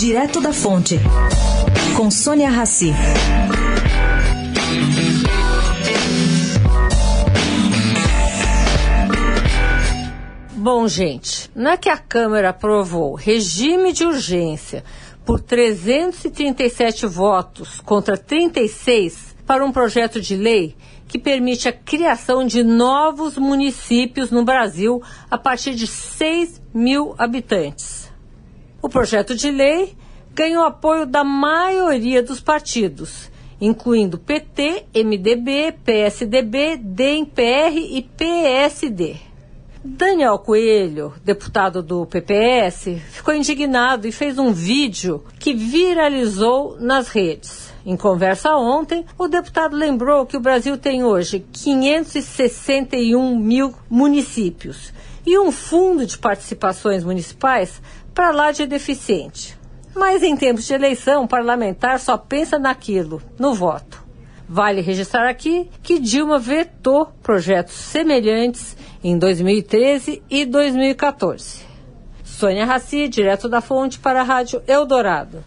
Direto da Fonte, com Sônia Rassi. Bom, gente, na que a Câmara aprovou regime de urgência por 337 votos contra 36 para um projeto de lei que permite a criação de novos municípios no Brasil a partir de 6 mil habitantes. O projeto de lei ganhou apoio da maioria dos partidos, incluindo PT, MDB, PSDB, DEM, PR e PSD. Daniel Coelho, deputado do PPS, ficou indignado e fez um vídeo que viralizou nas redes. Em conversa ontem, o deputado lembrou que o Brasil tem hoje 561 mil municípios e um fundo de participações municipais para lá de deficiente. Mas em tempos de eleição, o parlamentar só pensa naquilo, no voto. Vale registrar aqui que Dilma vetou projetos semelhantes em 2013 e 2014. Sônia Raci, direto da fonte para a Rádio Eldorado.